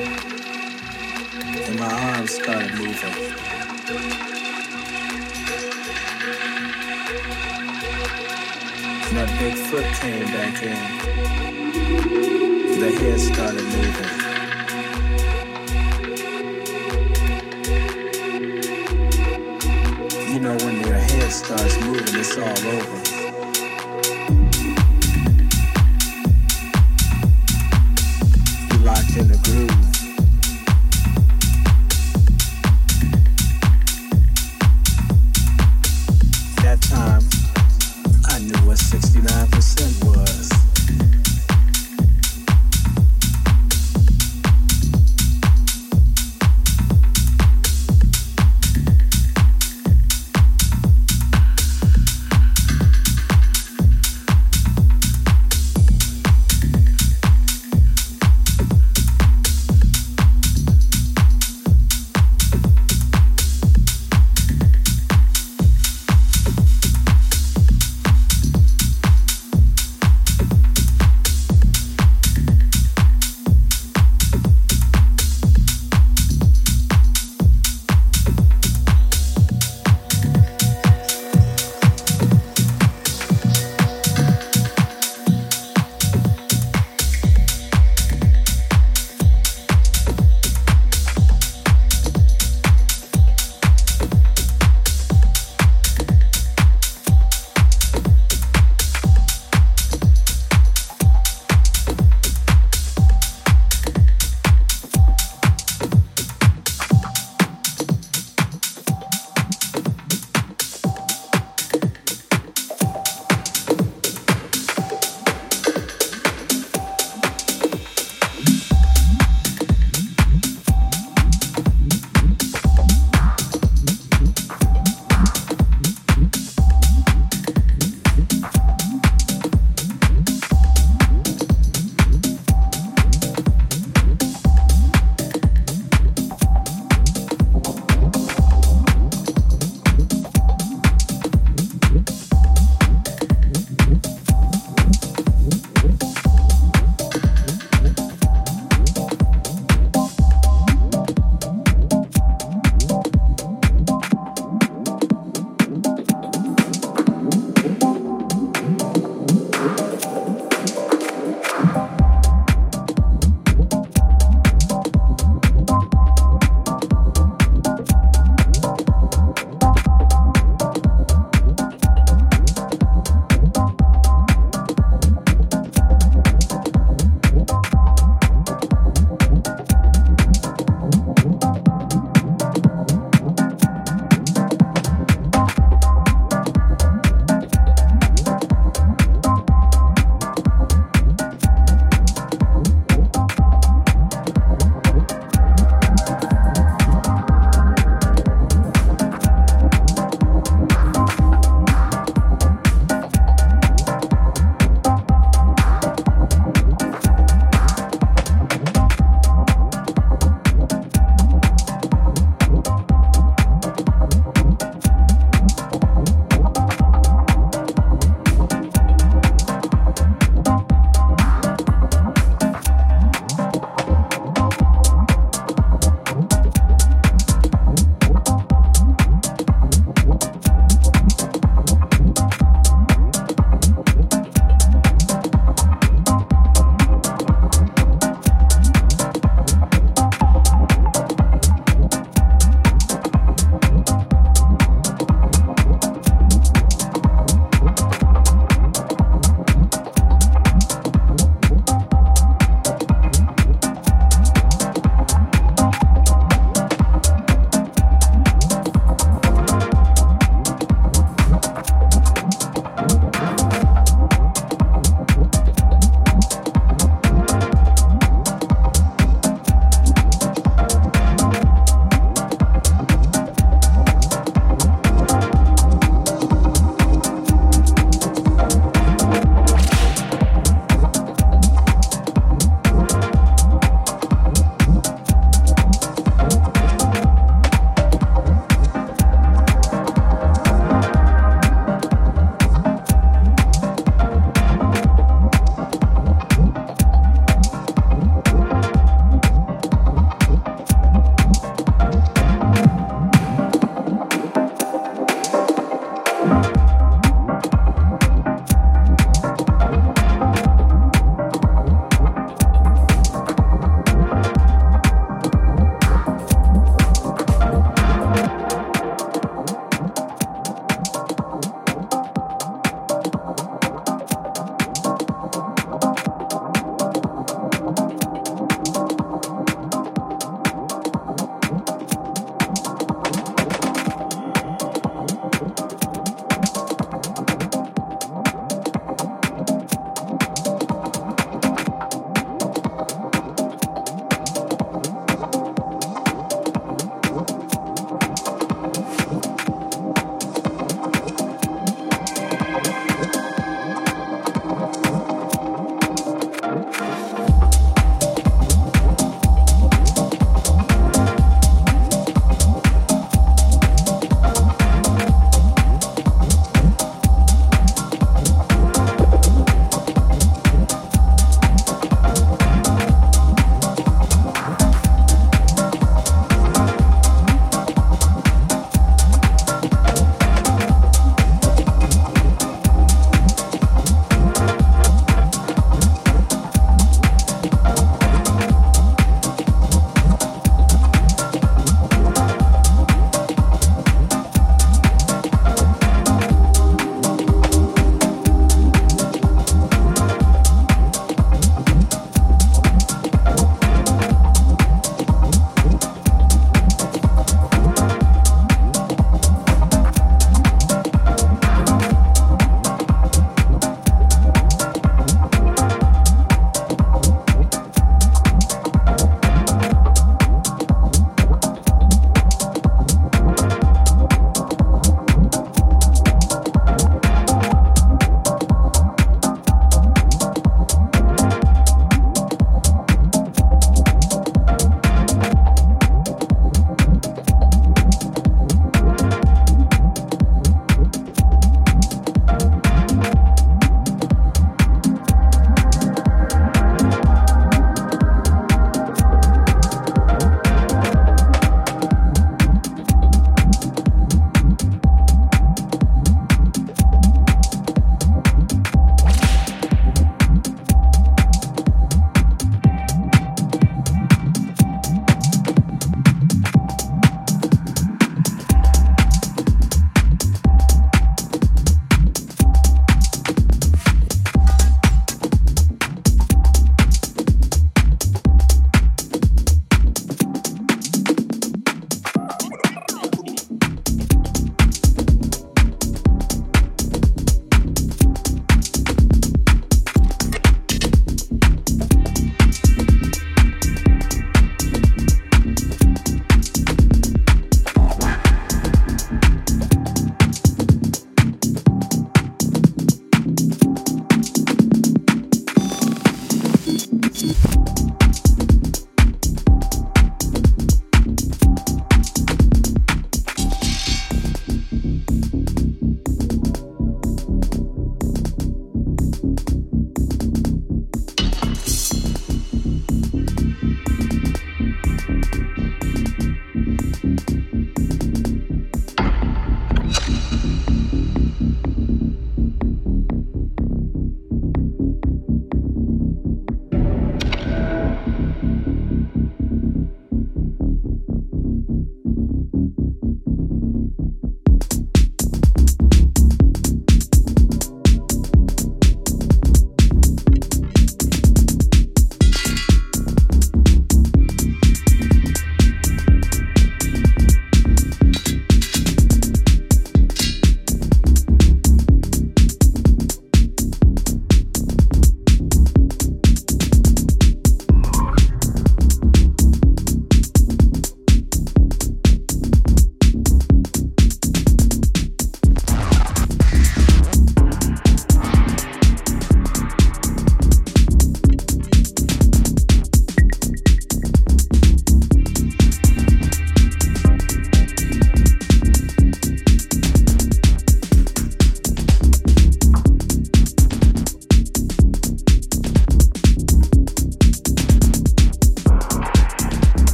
and my arms started moving. And that big foot came back in. The head started moving. You know when your head starts moving, it's all over.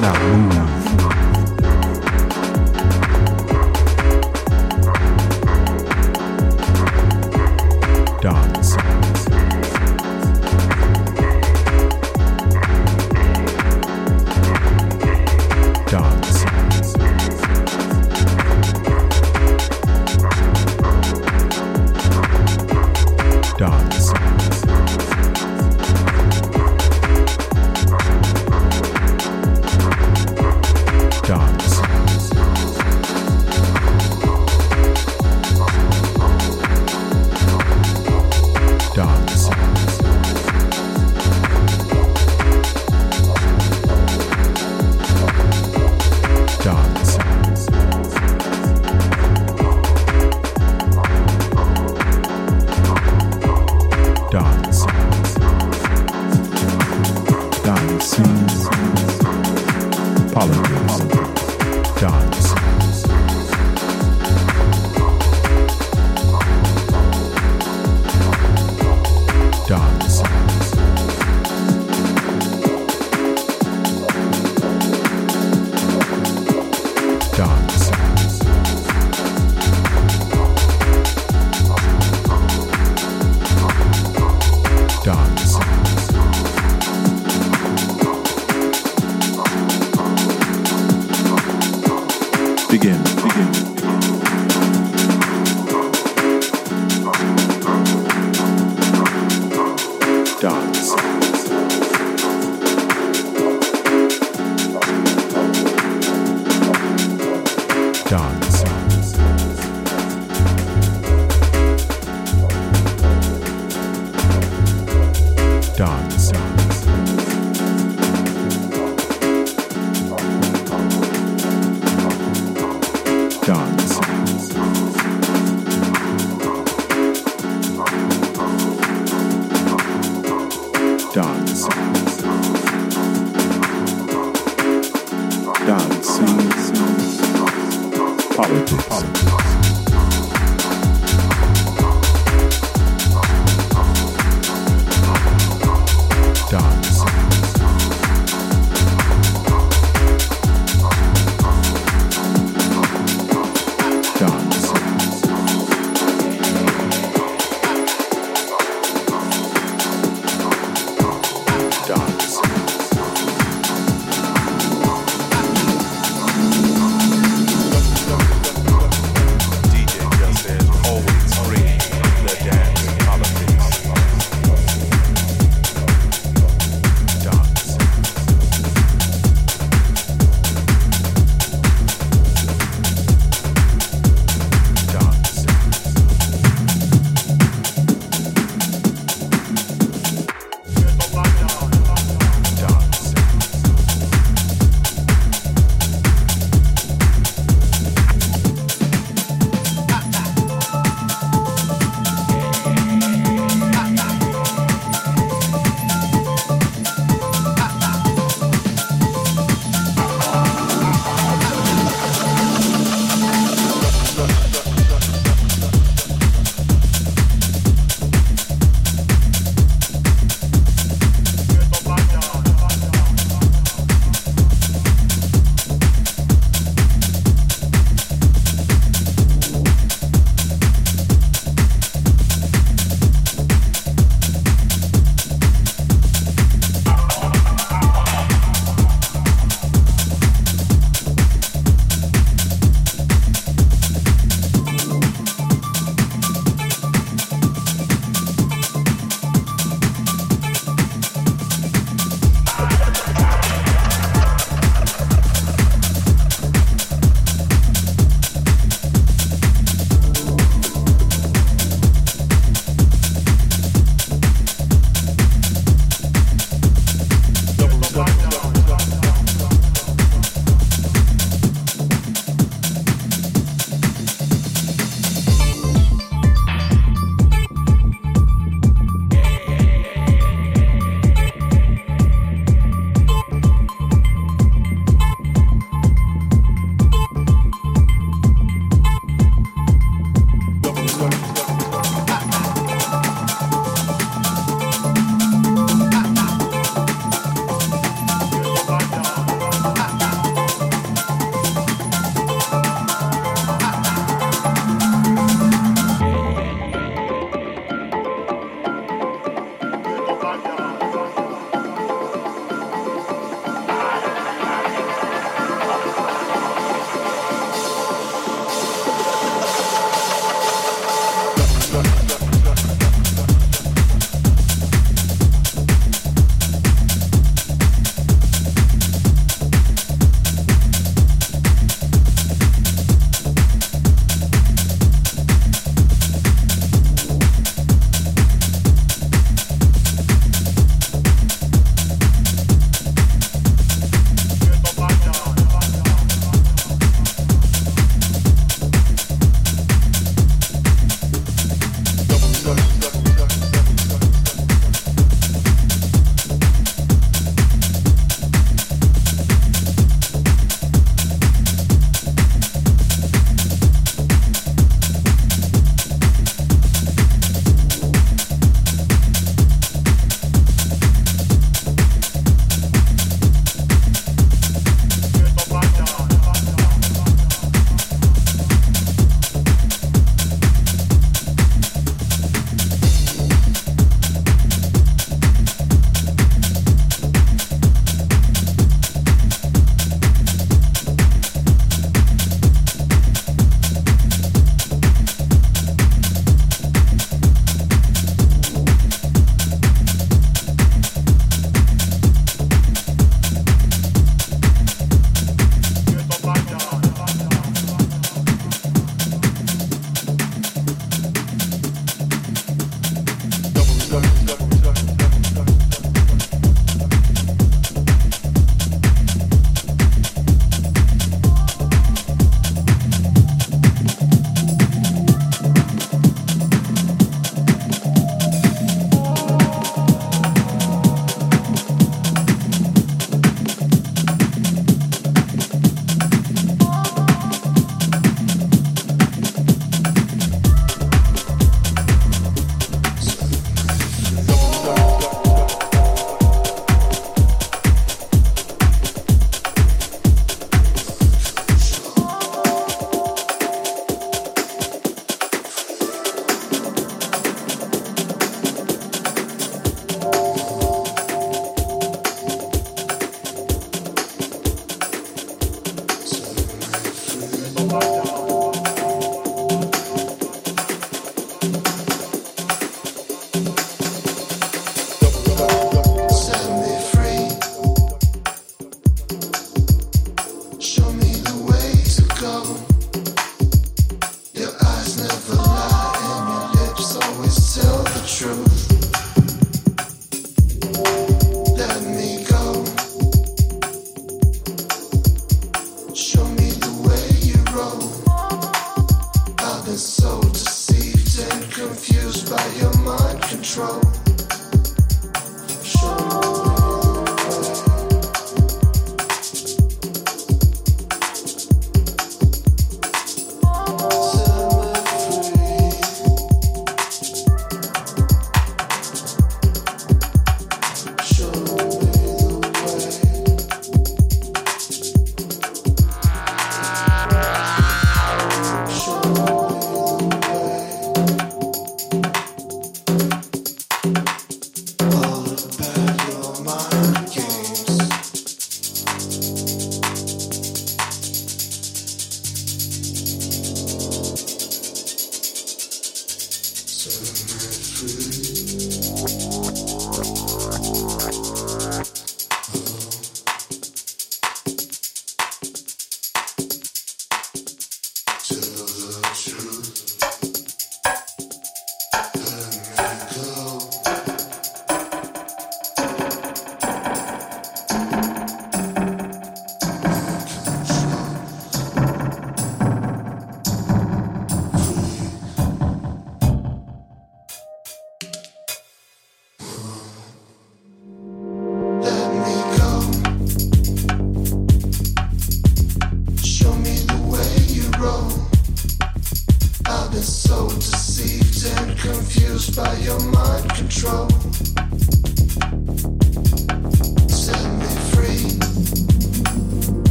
Now move.